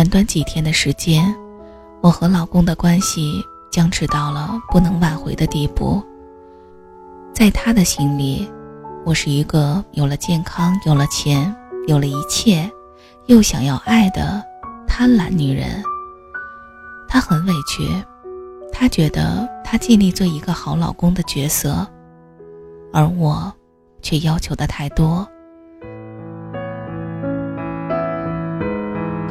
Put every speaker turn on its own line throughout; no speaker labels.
短短几天的时间，我和老公的关系僵持到了不能挽回的地步。在他的心里，我是一个有了健康、有了钱、有了一切，又想要爱的贪婪女人。他很委屈，他觉得他尽力做一个好老公的角色，而我却要求的太多。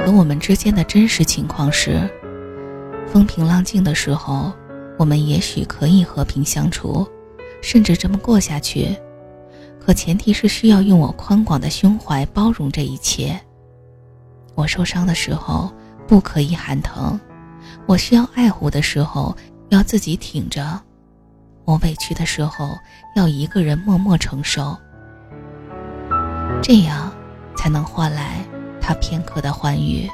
可我们之间的真实情况是，风平浪静的时候，我们也许可以和平相处，甚至这么过下去。可前提是需要用我宽广的胸怀包容这一切。我受伤的时候不可以喊疼，我需要爱护的时候要自己挺着，我委屈的时候要一个人默默承受，这样才能换来。他片刻的欢愉。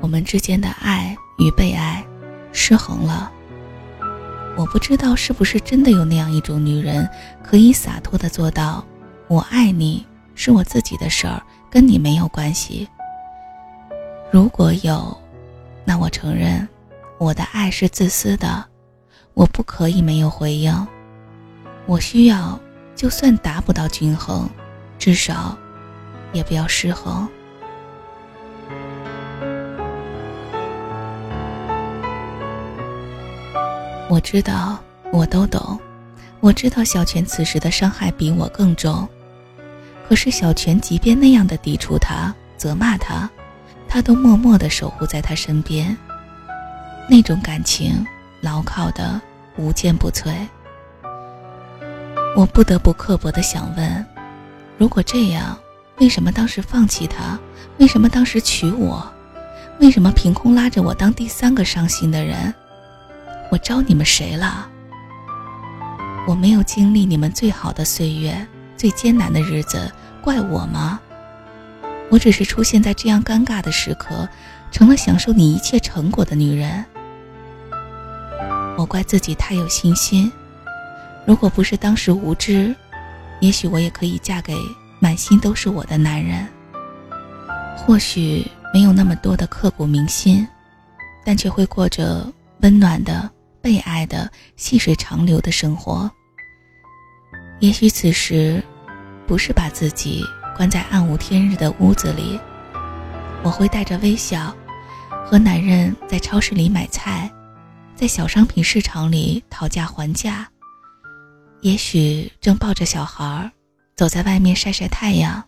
我们之间的爱与被爱失衡了。我不知道是不是真的有那样一种女人，可以洒脱的做到：我爱你是我自己的事儿，跟你没有关系。如果有，那我承认，我的爱是自私的，我不可以没有回应。我需要，就算达不到均衡，至少也不要失衡。我知道，我都懂。我知道小泉此时的伤害比我更重，可是小泉即便那样的抵触他、责骂他，他都默默的守护在他身边。那种感情，牢靠的无坚不摧。我不得不刻薄的想问：如果这样，为什么当时放弃他？为什么当时娶我？为什么凭空拉着我当第三个伤心的人？我招你们谁了？我没有经历你们最好的岁月、最艰难的日子，怪我吗？我只是出现在这样尴尬的时刻，成了享受你一切成果的女人。我怪自己太有信心。如果不是当时无知，也许我也可以嫁给满心都是我的男人。或许没有那么多的刻骨铭心，但却会过着温暖的、被爱的、细水长流的生活。也许此时，不是把自己关在暗无天日的屋子里，我会带着微笑，和男人在超市里买菜，在小商品市场里讨价还价。也许正抱着小孩，走在外面晒晒太阳。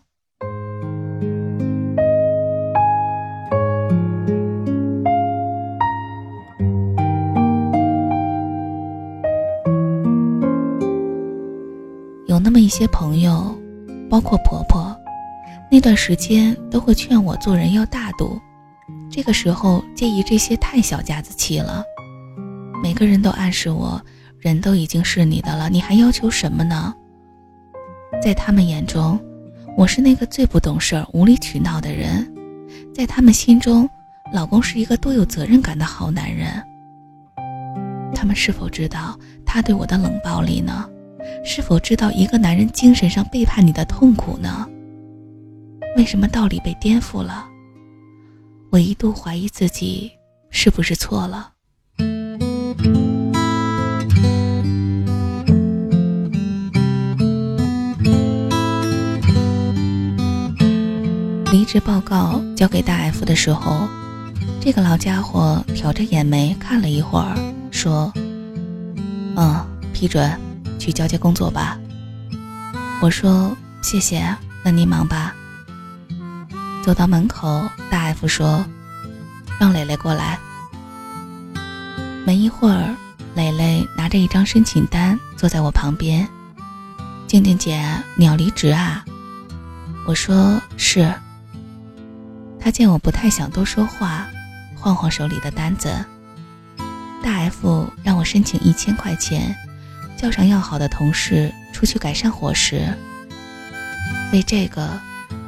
有那么一些朋友，包括婆婆，那段时间都会劝我做人要大度。这个时候介意这些太小家子气了。每个人都暗示我。人都已经是你的了，你还要求什么呢？在他们眼中，我是那个最不懂事儿、无理取闹的人；在他们心中，老公是一个多有责任感的好男人。他们是否知道他对我的冷暴力呢？是否知道一个男人精神上背叛你的痛苦呢？为什么道理被颠覆了？我一度怀疑自己是不是错了。职报告交给大 F 的时候，这个老家伙挑着眼眉看了一会儿，说：“嗯，批准，去交接工作吧。”我说：“谢谢，那您忙吧。”走到门口，大 F 说：“让蕾蕾过来。”没一会儿，蕾蕾拿着一张申请单坐在我旁边。“静静姐，你要离职啊？”我说：“是。”他见我不太想多说话，晃晃手里的单子。大 F 让我申请一千块钱，叫上要好的同事出去改善伙食。为这个，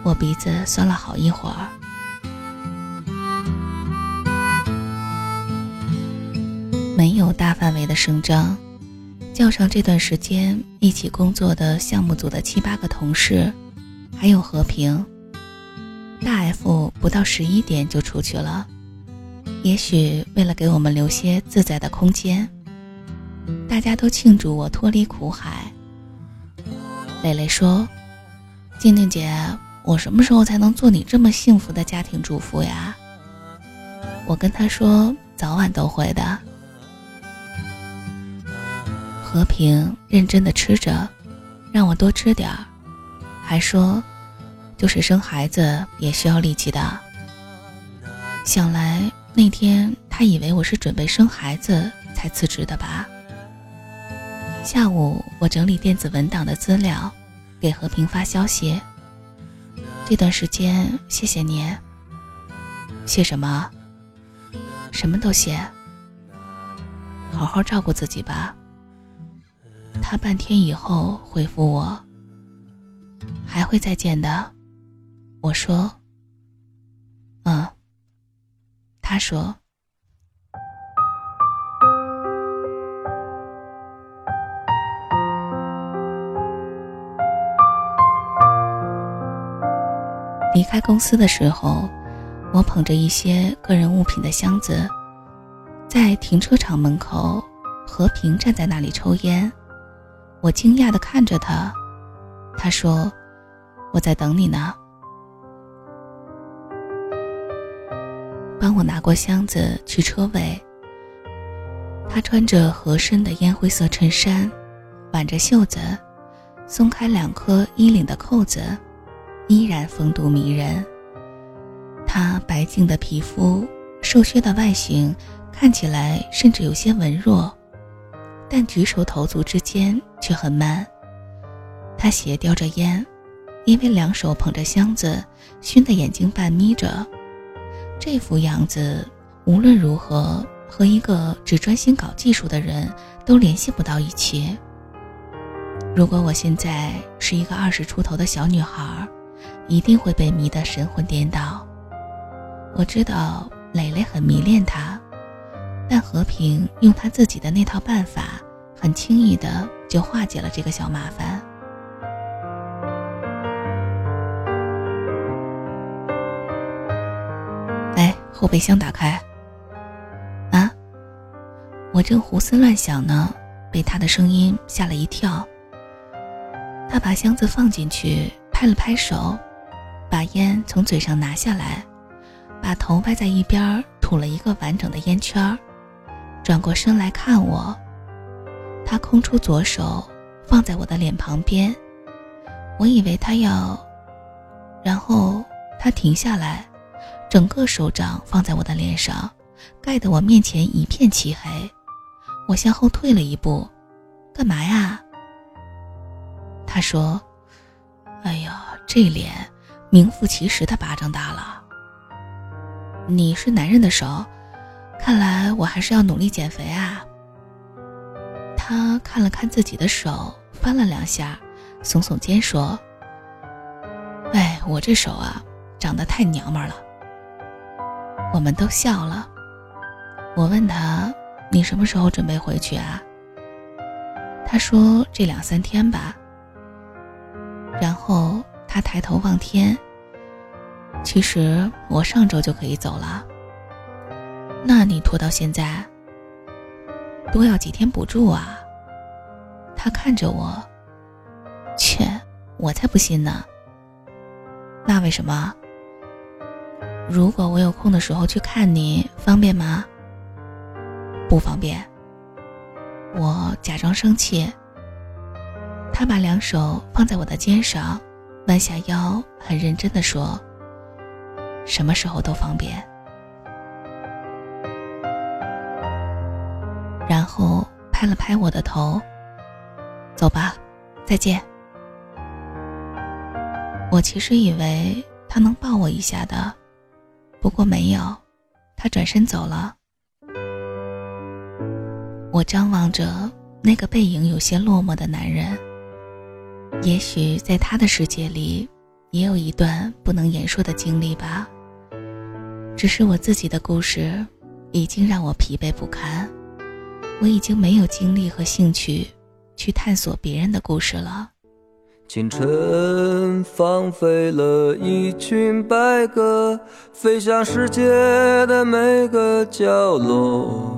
我鼻子酸了好一会儿。没有大范围的声张，叫上这段时间一起工作的项目组的七八个同事，还有和平。大 F 不到十一点就出去了，也许为了给我们留些自在的空间。大家都庆祝我脱离苦海。蕾蕾说：“静静姐，我什么时候才能做你这么幸福的家庭主妇呀？”我跟她说：“早晚都会的。”和平认真的吃着，让我多吃点儿，还说：“就是生孩子也需要力气的。”想来那天他以为我是准备生孩子才辞职的吧。下午我整理电子文档的资料，给和平发消息。这段时间谢谢你。谢什么？什么都谢。好好照顾自己吧。他半天以后回复我：“还会再见的。”我说：“嗯。”他说：“离开公司的时候，我捧着一些个人物品的箱子，在停车场门口，和平站在那里抽烟。”我惊讶的看着他，他说：“我在等你呢。”帮我拿过箱子去车位。他穿着合身的烟灰色衬衫，挽着袖子，松开两颗衣领的扣子，依然风度迷人。他白净的皮肤，瘦削的外形，看起来甚至有些文弱。但举手投足之间却很慢。他斜叼着烟，因为两手捧着箱子，熏得眼睛半眯着。这副样子，无论如何和一个只专心搞技术的人都联系不到一起。如果我现在是一个二十出头的小女孩，一定会被迷得神魂颠倒。我知道蕾蕾很迷恋他。但和平用他自己的那套办法，很轻易的就化解了这个小麻烦。后备箱打开。啊！我正胡思乱想呢，被他的声音吓了一跳。他把箱子放进去，拍了拍手，把烟从嘴上拿下来，把头歪在一边，吐了一个完整的烟圈。转过身来看我，他空出左手放在我的脸旁边，我以为他要，然后他停下来，整个手掌放在我的脸上，盖得我面前一片漆黑。我向后退了一步，干嘛呀？他说：“哎呀，这脸名副其实的巴掌大了。你是男人的手。”看来我还是要努力减肥啊。他看了看自己的手，翻了两下，耸耸肩说：“哎，我这手啊，长得太娘们了。”我们都笑了。我问他：“你什么时候准备回去啊？”他说：“这两三天吧。”然后他抬头望天。其实我上周就可以走了。那你拖到现在，多要几天补助啊？他看着我，切，我才不信呢。那为什么？如果我有空的时候去看你，方便吗？不方便。我假装生气。他把两手放在我的肩上，弯下腰，很认真的说：“什么时候都方便。”然后拍了拍我的头，走吧，再见。我其实以为他能抱我一下的，不过没有，他转身走了。我张望着那个背影有些落寞的男人，也许在他的世界里，也有一段不能言说的经历吧。只是我自己的故事，已经让我疲惫不堪。我已经没有精力和兴趣去探索别人的故事了。
清晨放飞了一群白鸽，飞向世界的每个角落。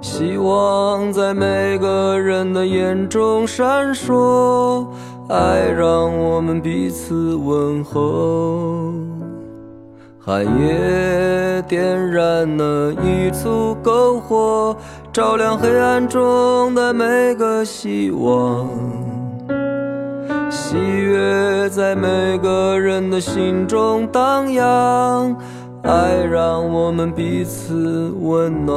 希望在每个人的眼中闪烁，爱让我们彼此问候。寒夜点燃了一簇篝火，照亮黑暗中的每个希望。喜悦在每个人的心中荡漾，爱让我们彼此温暖。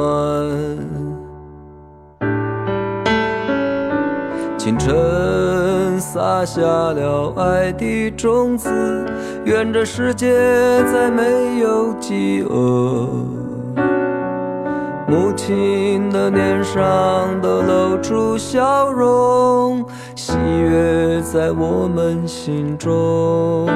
清晨撒下了爱的种子，愿这世界再没有饥饿。母亲的脸上都露出笑容，月在我们心中。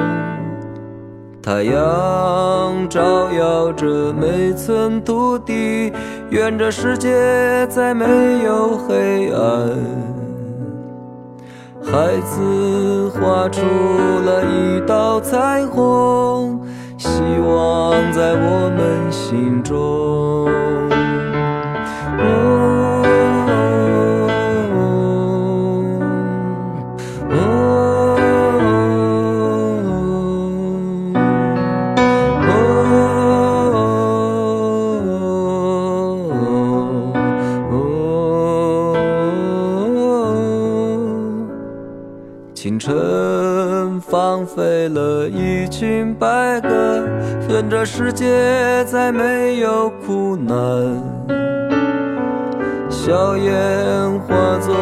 太阳照耀着每寸土地，愿这世界再没有黑暗。孩子画出了一道彩虹，希望在我们心中。一群白鸽，愿这世界再没有苦难。硝烟化作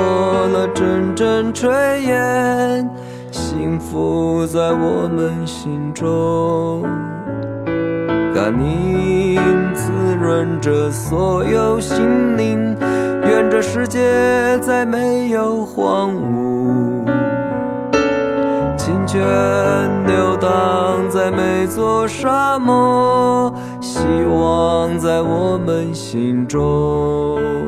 了阵阵炊烟，幸福在我们心中。甘宁滋润着所有心灵，愿这世界再没有荒芜。清泉流在每座沙漠，希望在我们心中。